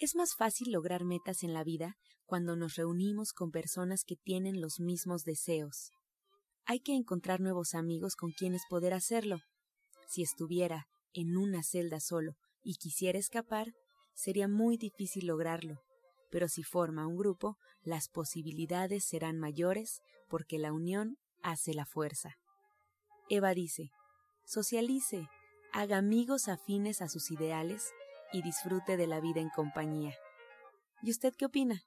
Es más fácil lograr metas en la vida cuando nos reunimos con personas que tienen los mismos deseos. Hay que encontrar nuevos amigos con quienes poder hacerlo. Si estuviera en una celda solo y quisiera escapar, sería muy difícil lograrlo, pero si forma un grupo, las posibilidades serán mayores porque la unión hace la fuerza. Eva dice, socialice, haga amigos afines a sus ideales y disfrute de la vida en compañía. ¿Y usted qué opina?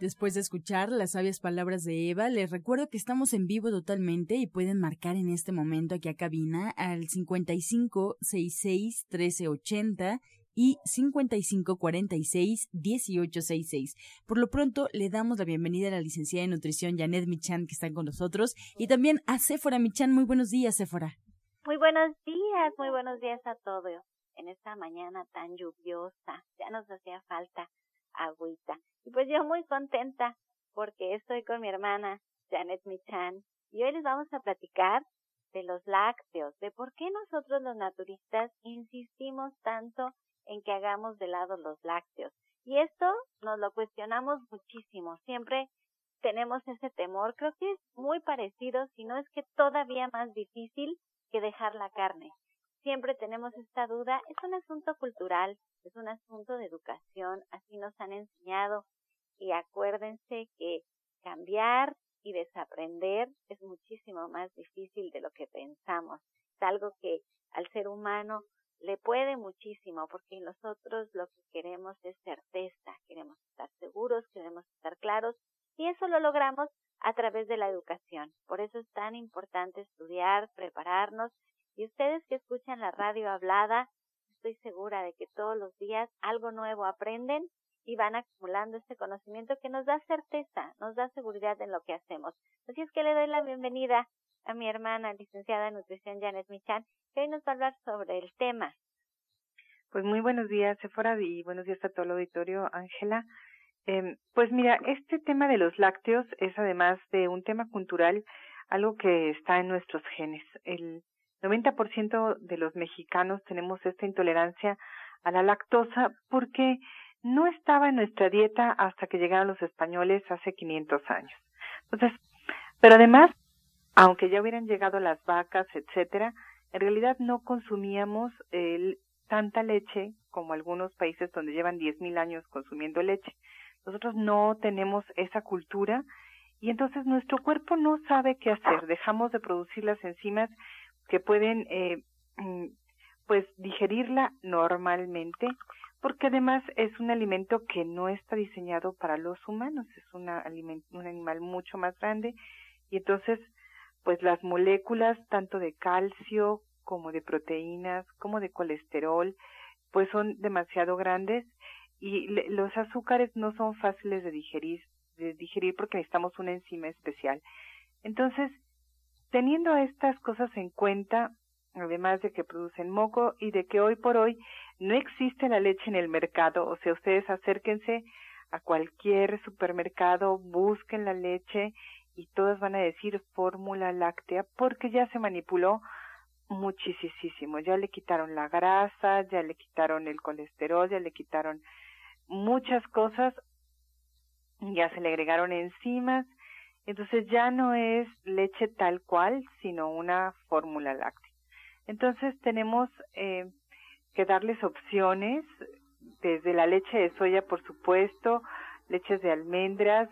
Después de escuchar las sabias palabras de Eva, les recuerdo que estamos en vivo totalmente y pueden marcar en este momento aquí a cabina al 55 66 1380 y 5546-1866. Por lo pronto, le damos la bienvenida a la licenciada en nutrición Janet Michan, que está con nosotros, y también a Sephora Michan. Muy buenos días, Sephora. Muy buenos días, muy buenos días a todos. En esta mañana tan lluviosa, ya nos hacía falta agüita. Y pues yo muy contenta porque estoy con mi hermana Janet Michan y hoy les vamos a platicar de los lácteos, de por qué nosotros los naturistas insistimos tanto en que hagamos de lado los lácteos. Y esto nos lo cuestionamos muchísimo. Siempre tenemos ese temor. Creo que es muy parecido, si no es que todavía más difícil que dejar la carne. Siempre tenemos esta duda. Es un asunto cultural, es un asunto de educación. Así nos han enseñado. Y acuérdense que cambiar y desaprender es muchísimo más difícil de lo que pensamos. Es algo que al ser humano le puede muchísimo porque nosotros lo que queremos es certeza, queremos estar seguros, queremos estar claros y eso lo logramos a través de la educación. Por eso es tan importante estudiar, prepararnos y ustedes que escuchan la radio hablada, estoy segura de que todos los días algo nuevo aprenden y van acumulando este conocimiento que nos da certeza, nos da seguridad en lo que hacemos. Así es que le doy la bienvenida a mi hermana, licenciada en nutrición Janet Michan, que hoy nos va a hablar sobre el tema. Pues muy buenos días, Sephora, y buenos días a todo el auditorio, Ángela. Eh, pues mira, este tema de los lácteos es además de un tema cultural, algo que está en nuestros genes. El 90% de los mexicanos tenemos esta intolerancia a la lactosa porque no estaba en nuestra dieta hasta que llegaron los españoles hace 500 años. Entonces, pero además aunque ya hubieran llegado las vacas, etcétera, en realidad no consumíamos el, tanta leche como algunos países donde llevan 10.000 años consumiendo leche. Nosotros no tenemos esa cultura y entonces nuestro cuerpo no sabe qué hacer. Dejamos de producir las enzimas que pueden eh, mm, pues digerirla normalmente porque además es un alimento que no está diseñado para los humanos, es una un animal mucho más grande y entonces pues las moléculas tanto de calcio como de proteínas, como de colesterol, pues son demasiado grandes y los azúcares no son fáciles de digerir, de digerir porque necesitamos una enzima especial. Entonces, teniendo estas cosas en cuenta, además de que producen moco y de que hoy por hoy no existe la leche en el mercado, o sea, ustedes acérquense a cualquier supermercado, busquen la leche y todas van a decir fórmula láctea porque ya se manipuló muchísimo, ya le quitaron la grasa, ya le quitaron el colesterol, ya le quitaron muchas cosas, ya se le agregaron enzimas, entonces ya no es leche tal cual, sino una fórmula láctea. Entonces tenemos eh, que darles opciones, desde la leche de soya, por supuesto, leches de almendras,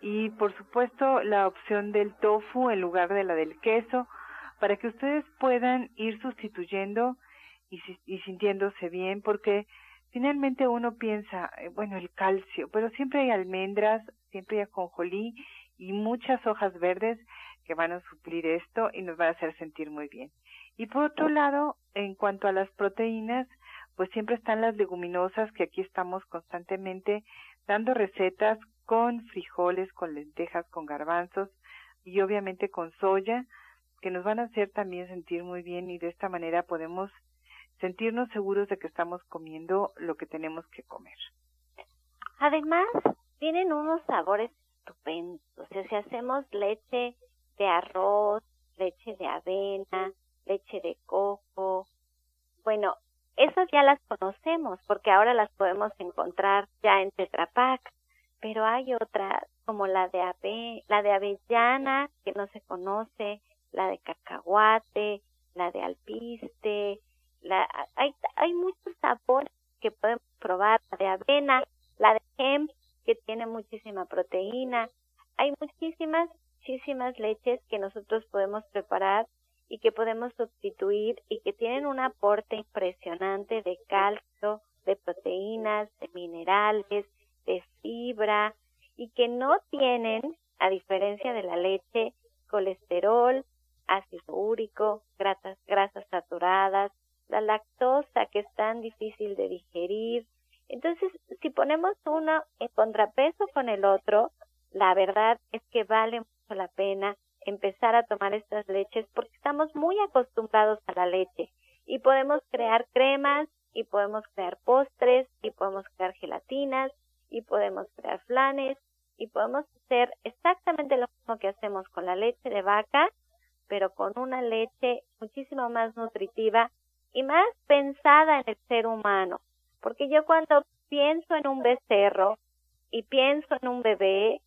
y por supuesto la opción del tofu en lugar de la del queso para que ustedes puedan ir sustituyendo y, y sintiéndose bien porque finalmente uno piensa, eh, bueno, el calcio, pero siempre hay almendras, siempre hay ajonjolí y muchas hojas verdes que van a suplir esto y nos van a hacer sentir muy bien. Y por otro lado, en cuanto a las proteínas, pues siempre están las leguminosas que aquí estamos constantemente dando recetas con frijoles, con lentejas, con garbanzos y obviamente con soya que nos van a hacer también sentir muy bien y de esta manera podemos sentirnos seguros de que estamos comiendo lo que tenemos que comer. Además, tienen unos sabores estupendos. O sea, si hacemos leche de arroz, leche de avena, leche de coco, bueno, esas ya las conocemos porque ahora las podemos encontrar ya en Tetra Pak, pero hay otras como la de ave, la de avellana que no se conoce, la de cacahuate, la de alpiste, la, hay, hay muchos sabores que podemos probar, la de avena, la de hemp, que tiene muchísima proteína. Hay muchísimas, muchísimas leches que nosotros podemos preparar y que podemos sustituir y que tienen un aporte impresionante de calcio, de proteínas, de minerales, de fibra y que no tienen, a diferencia de la leche, colesterol, ácido úrico, grasas, grasas saturadas, la lactosa que es tan difícil de digerir. Entonces, si ponemos uno en contrapeso con el otro, la verdad es que vale mucho la pena empezar a tomar estas leches porque estamos muy acostumbrados a la leche y podemos crear cremas y podemos crear postres y podemos crear gelatinas y podemos crear flanes y podemos hacer exactamente lo mismo que hacemos con la leche de vaca pero con una leche muchísimo más nutritiva y más pensada en el ser humano. Porque yo cuando pienso en un becerro y pienso en un bebé,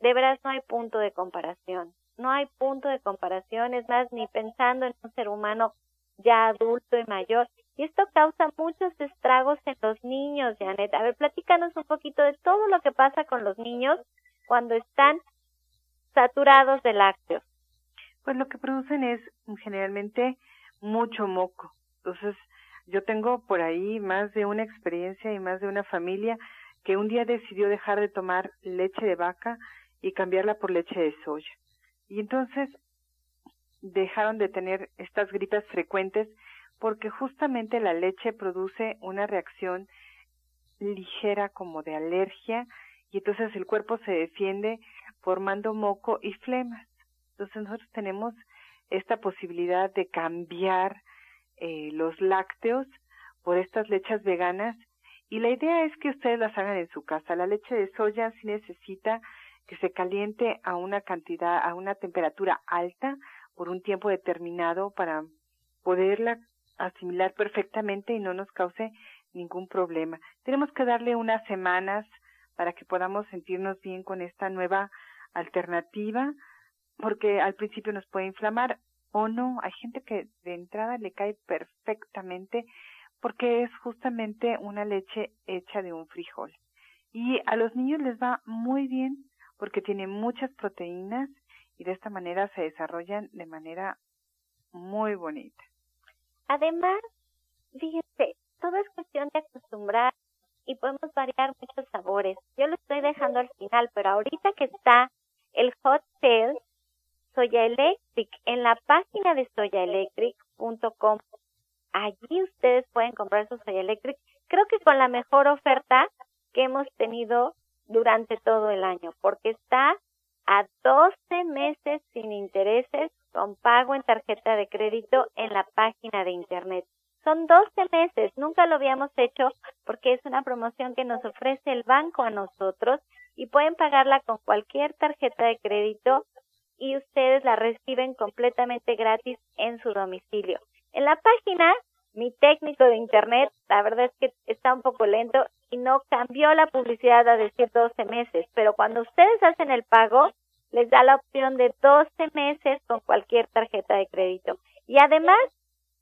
de veras no hay punto de comparación. No hay punto de comparación, es más, ni pensando en un ser humano ya adulto y mayor. Y esto causa muchos estragos en los niños, Janet. A ver, platícanos un poquito de todo lo que pasa con los niños cuando están saturados de lácteos pues lo que producen es generalmente mucho moco. Entonces, yo tengo por ahí más de una experiencia y más de una familia que un día decidió dejar de tomar leche de vaca y cambiarla por leche de soya. Y entonces dejaron de tener estas gripas frecuentes porque justamente la leche produce una reacción ligera como de alergia y entonces el cuerpo se defiende formando moco y flemas. Entonces nosotros tenemos esta posibilidad de cambiar eh, los lácteos por estas leches veganas y la idea es que ustedes las hagan en su casa. La leche de soya sí necesita que se caliente a una cantidad, a una temperatura alta por un tiempo determinado para poderla asimilar perfectamente y no nos cause ningún problema. Tenemos que darle unas semanas para que podamos sentirnos bien con esta nueva alternativa porque al principio nos puede inflamar o no. Hay gente que de entrada le cae perfectamente porque es justamente una leche hecha de un frijol. Y a los niños les va muy bien porque tiene muchas proteínas y de esta manera se desarrollan de manera muy bonita. Además, fíjense, todo es cuestión de acostumbrar y podemos variar muchos sabores. Yo lo estoy dejando al final, pero ahorita que está el hot sale, Soya Electric en la página de soyaelectric.com. Allí ustedes pueden comprar su Soya Electric. Creo que con la mejor oferta que hemos tenido durante todo el año, porque está a 12 meses sin intereses con pago en tarjeta de crédito en la página de internet. Son 12 meses, nunca lo habíamos hecho porque es una promoción que nos ofrece el banco a nosotros y pueden pagarla con cualquier tarjeta de crédito y ustedes la reciben completamente gratis en su domicilio. En la página, mi técnico de internet, la verdad es que está un poco lento y no cambió la publicidad a decir 12 meses, pero cuando ustedes hacen el pago, les da la opción de 12 meses con cualquier tarjeta de crédito. Y además,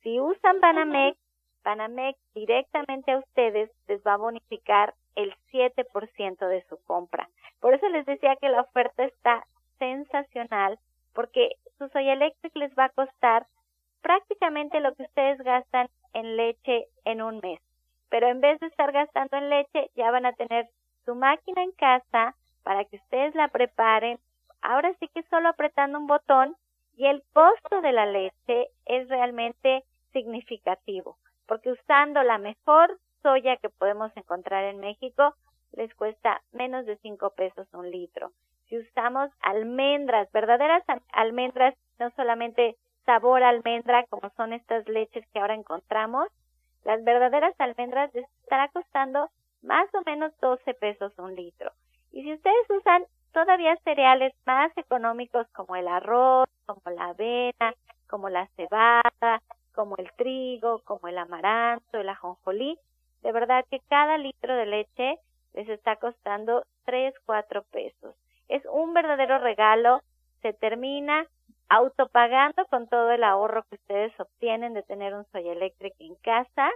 si usan Banamex, Banamex directamente a ustedes les va a bonificar el 7% de su compra. Por eso les decía que la oferta está sensacional porque su soya electric les va a costar prácticamente lo que ustedes gastan en leche en un mes. Pero en vez de estar gastando en leche, ya van a tener su máquina en casa para que ustedes la preparen. Ahora sí que solo apretando un botón y el costo de la leche es realmente significativo. porque usando la mejor soya que podemos encontrar en México, les cuesta menos de 5 pesos un litro. Usamos almendras, verdaderas almendras, no solamente sabor almendra, como son estas leches que ahora encontramos, las verdaderas almendras les estará costando más o menos 12 pesos un litro. Y si ustedes usan todavía cereales más económicos como el arroz, como la avena, como la cebada, como el trigo, como el amaranto, el ajonjolí, de verdad que cada litro de leche les está costando 3, 4 pesos. Es un verdadero regalo, se termina autopagando con todo el ahorro que ustedes obtienen de tener un Soy Electric en casa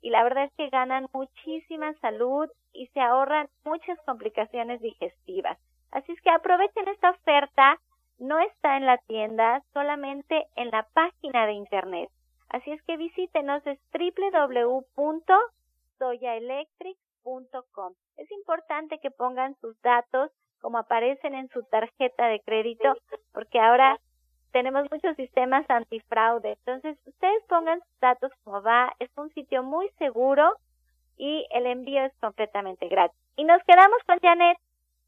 y la verdad es que ganan muchísima salud y se ahorran muchas complicaciones digestivas. Así es que aprovechen esta oferta, no está en la tienda, solamente en la página de internet. Así es que visítenos es www.soyaelectric.com. Es importante que pongan sus datos como aparecen en su tarjeta de crédito, porque ahora tenemos muchos sistemas antifraude. Entonces, ustedes pongan sus datos como va, es un sitio muy seguro y el envío es completamente gratis. Y nos quedamos con Janet.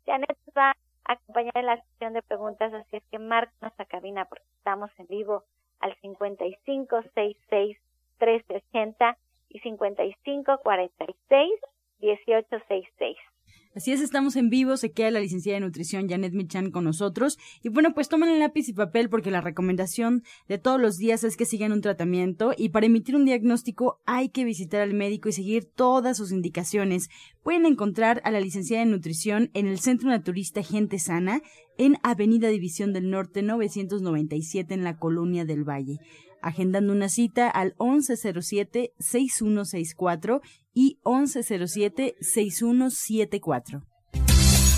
Janet va a acompañar en la sesión de preguntas, así es que marca nuestra cabina porque estamos en vivo al 5566 1380 y 5546 1866. Así es, estamos en vivo, se queda la licenciada de nutrición Janet Michan con nosotros. Y bueno, pues tomen el lápiz y papel porque la recomendación de todos los días es que sigan un tratamiento y para emitir un diagnóstico hay que visitar al médico y seguir todas sus indicaciones. Pueden encontrar a la licenciada de nutrición en el Centro Naturista Gente Sana en Avenida División del Norte 997 en la Colonia del Valle agendando una cita al 1107-6164 y 1107-6174.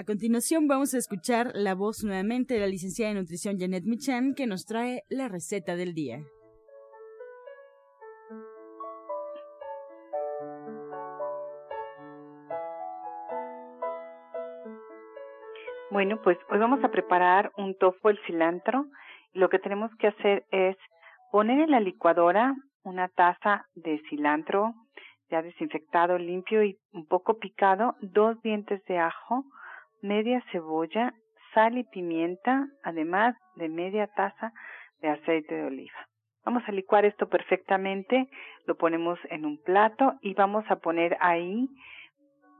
A continuación vamos a escuchar la voz nuevamente de la licenciada de nutrición Janet Michan que nos trae la receta del día. Bueno, pues hoy vamos a preparar un tofu al cilantro. Lo que tenemos que hacer es poner en la licuadora una taza de cilantro ya desinfectado, limpio y un poco picado, dos dientes de ajo, media cebolla, sal y pimienta, además de media taza de aceite de oliva. Vamos a licuar esto perfectamente, lo ponemos en un plato y vamos a poner ahí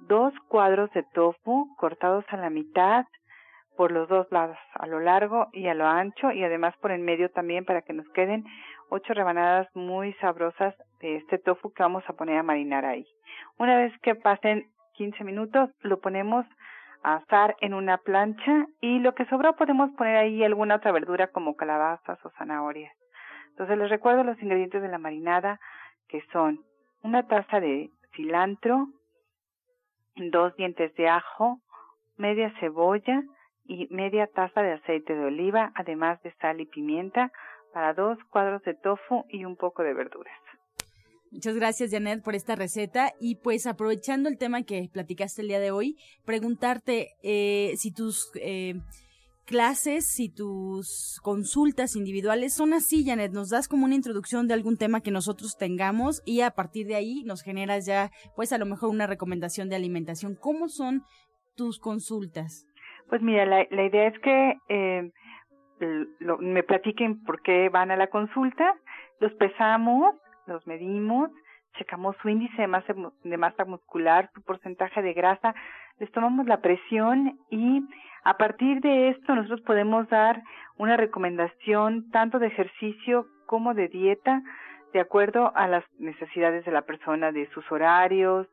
dos cuadros de tofu cortados a la mitad por los dos lados, a lo largo y a lo ancho y además por en medio también para que nos queden ocho rebanadas muy sabrosas de este tofu que vamos a poner a marinar ahí. Una vez que pasen 15 minutos, lo ponemos asar en una plancha y lo que sobró podemos poner ahí alguna otra verdura como calabazas o zanahorias. Entonces les recuerdo los ingredientes de la marinada que son una taza de cilantro, dos dientes de ajo, media cebolla y media taza de aceite de oliva, además de sal y pimienta para dos cuadros de tofu y un poco de verduras. Muchas gracias, Janet, por esta receta. Y pues aprovechando el tema que platicaste el día de hoy, preguntarte eh, si tus eh, clases, si tus consultas individuales son así, Janet. Nos das como una introducción de algún tema que nosotros tengamos y a partir de ahí nos generas ya, pues a lo mejor una recomendación de alimentación. ¿Cómo son tus consultas? Pues mira, la, la idea es que eh, me platiquen por qué van a la consulta, los pesamos los medimos, checamos su índice de masa, de masa muscular, su porcentaje de grasa, les tomamos la presión y a partir de esto nosotros podemos dar una recomendación tanto de ejercicio como de dieta de acuerdo a las necesidades de la persona, de sus horarios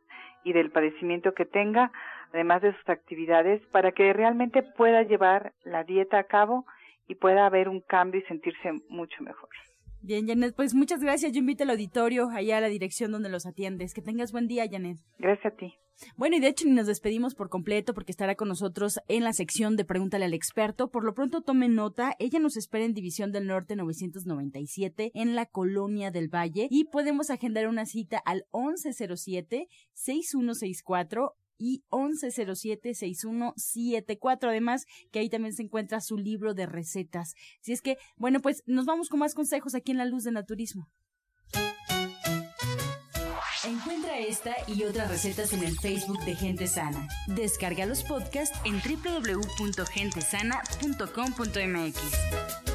y del padecimiento que tenga, además de sus actividades, para que realmente pueda llevar la dieta a cabo y pueda haber un cambio y sentirse mucho mejor. Bien, Janet, pues muchas gracias. Yo invito al auditorio allá a la dirección donde los atiendes. Que tengas buen día, Janet. Gracias a ti. Bueno, y de hecho ni nos despedimos por completo porque estará con nosotros en la sección de Pregúntale al experto. Por lo pronto tomen nota, ella nos espera en División del Norte 997 en la Colonia del Valle y podemos agendar una cita al 1107 6164 y 1107-6174. Además, que ahí también se encuentra su libro de recetas. Si es que, bueno, pues nos vamos con más consejos aquí en La Luz del Naturismo. Encuentra esta y otras recetas en el Facebook de Gente Sana. Descarga los podcasts en www.gentesana.com.mx.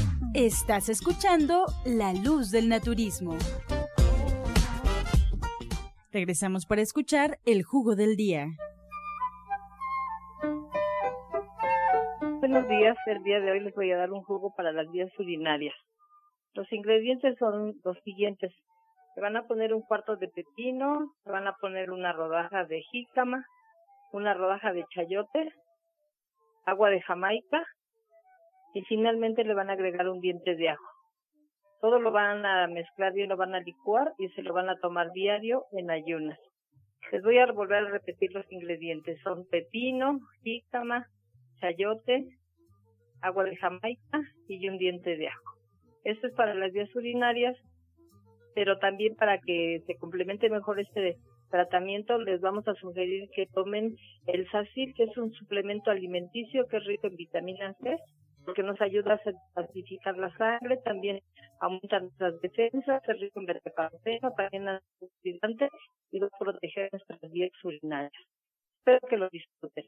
Estás escuchando La Luz del Naturismo. Regresamos para escuchar el jugo del día. Buenos días, el día de hoy les voy a dar un jugo para las vías urinarias. Los ingredientes son los siguientes. Se van a poner un cuarto de pepino, se van a poner una rodaja de jícama, una rodaja de chayote, agua de jamaica, y finalmente le van a agregar un diente de ajo. Todo lo van a mezclar bien, lo van a licuar y se lo van a tomar diario en ayunas. Les voy a volver a repetir los ingredientes. Son pepino, jícama, chayote, agua de jamaica y un diente de ajo. Esto es para las vías urinarias, pero también para que se complemente mejor este tratamiento les vamos a sugerir que tomen el sacil, que es un suplemento alimenticio que es rico en vitamina C porque nos ayuda a pacificar la sangre, también aumenta nuestras defensas, es rico en beta-caroteno, también antioxidante y va a proteger nuestras vías urinarias. Espero que lo disfruten.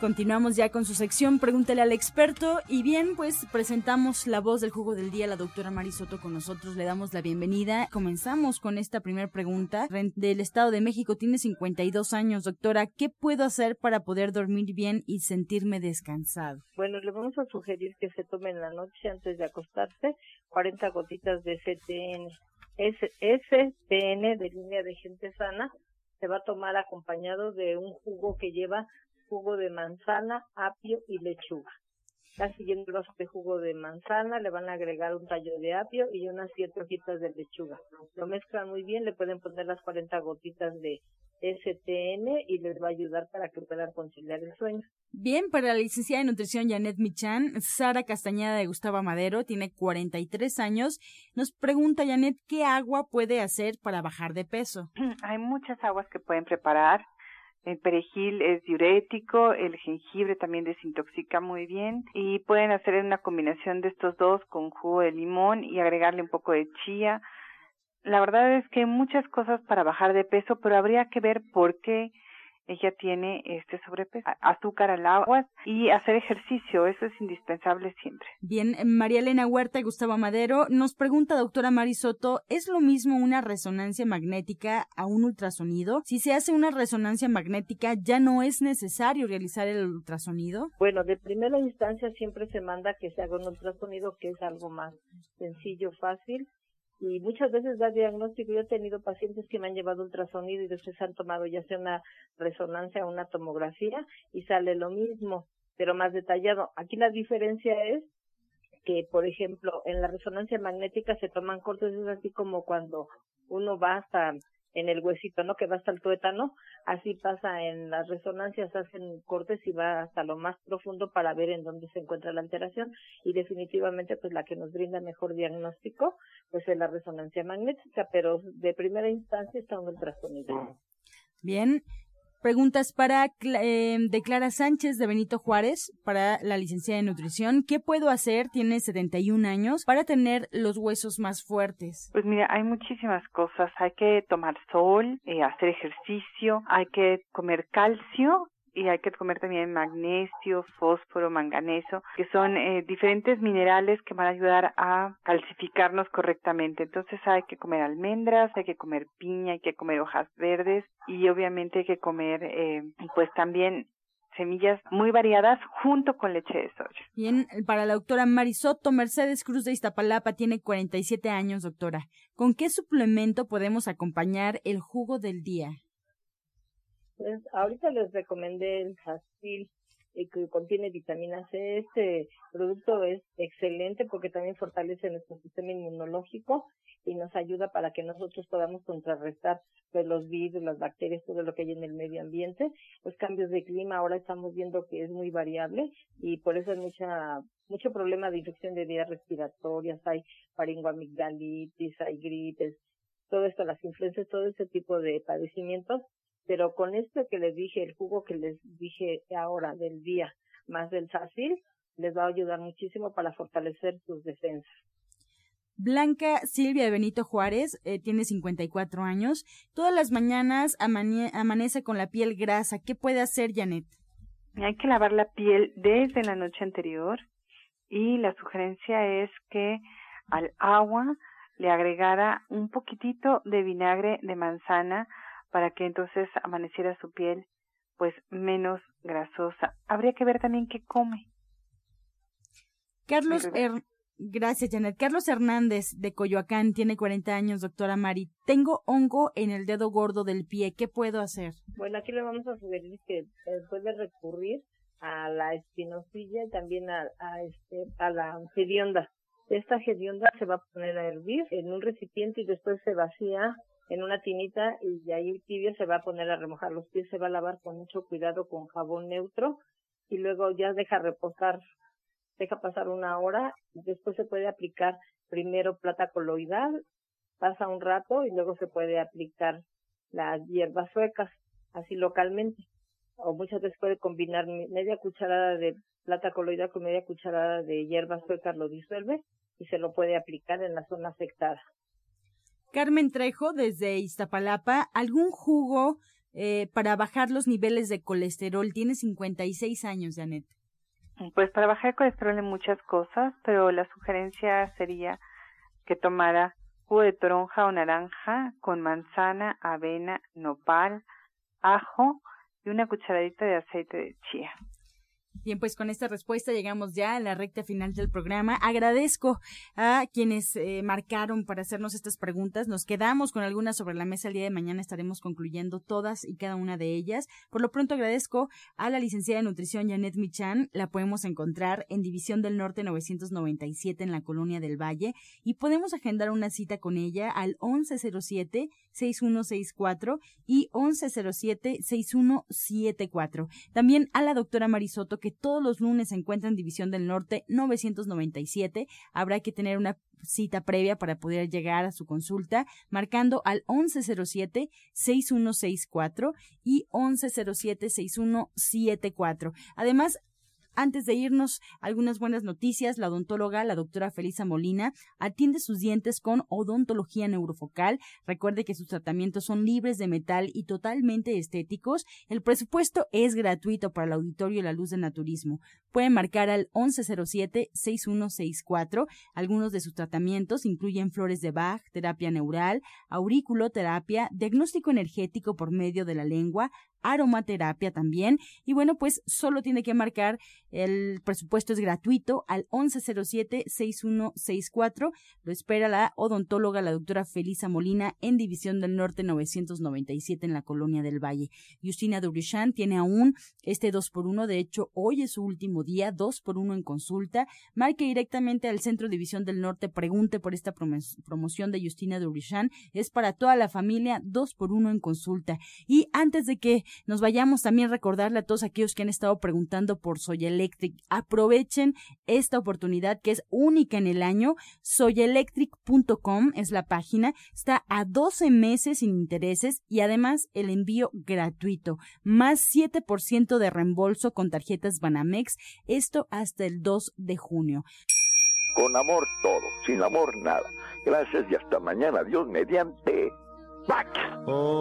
Continuamos ya con su sección Pregúntele al experto y bien, pues presentamos la voz del jugo del día, la doctora Marisoto con nosotros, le damos la bienvenida. Comenzamos con esta primera pregunta del Estado de México, tiene 52 años, doctora, ¿qué puedo hacer para poder dormir bien y sentirme descansado? Bueno, le vamos a sugerir que se tome en la noche antes de acostarse 40 gotitas de STN. STN de línea de gente sana se va a tomar acompañado de un jugo que lleva jugo de manzana, apio y lechuga. Siguiente vaso de jugo de manzana, le van a agregar un tallo de apio y unas siete hojitas de lechuga. Lo mezclan muy bien, le pueden poner las 40 gotitas de STN y les va a ayudar para que puedan conciliar el sueño. Bien, para la licenciada de nutrición Janet Michan, Sara Castañeda de Gustavo Madero tiene 43 años. Nos pregunta Janet qué agua puede hacer para bajar de peso. Hay muchas aguas que pueden preparar. El perejil es diurético, el jengibre también desintoxica muy bien y pueden hacer una combinación de estos dos con jugo de limón y agregarle un poco de chía. La verdad es que hay muchas cosas para bajar de peso, pero habría que ver por qué ella tiene este sobrepeso, azúcar al agua y hacer ejercicio, eso es indispensable siempre. Bien, María Elena Huerta y Gustavo Madero nos pregunta, doctora Marisoto, ¿es lo mismo una resonancia magnética a un ultrasonido? Si se hace una resonancia magnética, ¿ya no es necesario realizar el ultrasonido? Bueno, de primera instancia siempre se manda que se haga un ultrasonido, que es algo más sencillo, fácil, y muchas veces da diagnóstico. Yo he tenido pacientes que me han llevado ultrasonido y después han tomado ya sea una resonancia o una tomografía y sale lo mismo, pero más detallado. Aquí la diferencia es que, por ejemplo, en la resonancia magnética se toman cortes, es así como cuando uno va hasta en el huesito, ¿no? Que va hasta el tuétano. Así pasa en las resonancias, hacen cortes y va hasta lo más profundo para ver en dónde se encuentra la alteración. Y definitivamente, pues la que nos brinda mejor diagnóstico, pues es la resonancia magnética, pero de primera instancia está un ultrasonido. Bien. Preguntas para eh, de Clara Sánchez de Benito Juárez para la licenciada de nutrición. ¿Qué puedo hacer? Tiene 71 años para tener los huesos más fuertes. Pues mira, hay muchísimas cosas. Hay que tomar sol, eh, hacer ejercicio, hay que comer calcio y hay que comer también magnesio, fósforo, manganeso, que son eh, diferentes minerales que van a ayudar a calcificarnos correctamente. Entonces hay que comer almendras, hay que comer piña, hay que comer hojas verdes y obviamente hay que comer eh, pues también semillas muy variadas junto con leche de soya. Bien, para la doctora Marisoto, Mercedes Cruz de Iztapalapa tiene 47 años, doctora. ¿Con qué suplemento podemos acompañar el jugo del día? Ahorita les recomendé el Jasil eh, que contiene vitamina C. Este producto es excelente porque también fortalece nuestro sistema inmunológico y nos ayuda para que nosotros podamos contrarrestar pues, los virus, las bacterias, todo lo que hay en el medio ambiente. Los cambios de clima ahora estamos viendo que es muy variable y por eso hay mucha mucho problema de infección de vías respiratorias, hay faringoamigdalitis, hay gripes, todo esto, las influencias, todo ese tipo de padecimientos pero con esto que les dije, el jugo que les dije ahora del día, más del sacil, les va a ayudar muchísimo para fortalecer sus defensas. Blanca Silvia de Benito Juárez eh, tiene 54 años. Todas las mañanas amanece con la piel grasa. ¿Qué puede hacer Janet? Hay que lavar la piel desde la noche anterior y la sugerencia es que al agua le agregara un poquitito de vinagre de manzana para que entonces amaneciera su piel pues menos grasosa. Habría que ver también qué come. Carlos Gracias, Janet. Carlos Hernández de Coyoacán tiene 40 años, doctora Mari. Tengo hongo en el dedo gordo del pie. ¿Qué puedo hacer? Bueno, aquí le vamos a sugerir que puede recurrir a la espinosilla y también a, a, este, a la hedionda. Esta hedionda se va a poner a hervir en un recipiente y después se vacía en una tinita y ahí tibio se va a poner a remojar los pies, se va a lavar con mucho cuidado con jabón neutro y luego ya deja reposar, deja pasar una hora, después se puede aplicar primero plata coloidal, pasa un rato y luego se puede aplicar las hierbas suecas, así localmente. O muchas veces puede combinar media cucharada de plata coloidal con media cucharada de hierbas suecas, lo disuelve y se lo puede aplicar en la zona afectada. Carmen Trejo, desde Iztapalapa, ¿algún jugo eh, para bajar los niveles de colesterol? Tiene 56 años, Janet. Pues para bajar el colesterol en muchas cosas, pero la sugerencia sería que tomara jugo de toronja o naranja con manzana, avena, nopal, ajo y una cucharadita de aceite de chía. Bien, pues con esta respuesta llegamos ya a la recta final del programa. Agradezco a quienes eh, marcaron para hacernos estas preguntas. Nos quedamos con algunas sobre la mesa el día de mañana. Estaremos concluyendo todas y cada una de ellas. Por lo pronto agradezco a la licenciada de nutrición Janet Michan. La podemos encontrar en División del Norte 997 en la Colonia del Valle y podemos agendar una cita con ella al 1107-6164 y 1107-6174. También a la doctora Marisoto que todos los lunes se encuentra en División del Norte 997. Habrá que tener una cita previa para poder llegar a su consulta, marcando al 1107-6164 y 1107-6174. Además, antes de irnos, algunas buenas noticias. La odontóloga, la doctora Felisa Molina, atiende sus dientes con odontología neurofocal. Recuerde que sus tratamientos son libres de metal y totalmente estéticos. El presupuesto es gratuito para el auditorio y la luz del naturismo. Pueden marcar al 1107-6164. Algunos de sus tratamientos incluyen flores de Bach, terapia neural, auriculoterapia, diagnóstico energético por medio de la lengua, aromaterapia también. Y bueno, pues solo tiene que marcar el presupuesto es gratuito al 1107-6164. Lo espera la odontóloga, la doctora Felisa Molina, en División del Norte 997 en la Colonia del Valle. Justina Dubrichan tiene aún este 2 por 1 De hecho, hoy es su último día, 2 por 1 en consulta. Marque directamente al Centro División del Norte, pregunte por esta promoción de Justina Dubrichan. Es para toda la familia, 2 por 1 en consulta. Y antes de que nos vayamos, también recordarle a todos aquellos que han estado preguntando por Soy Electric, aprovechen esta oportunidad que es única en el año. Soyelectric.com es la página, está a 12 meses sin intereses y además el envío gratuito, más 7% de reembolso con tarjetas Banamex, esto hasta el 2 de junio. Con amor todo, sin amor nada. Gracias y hasta mañana. Dios mediante. Pax. Oh.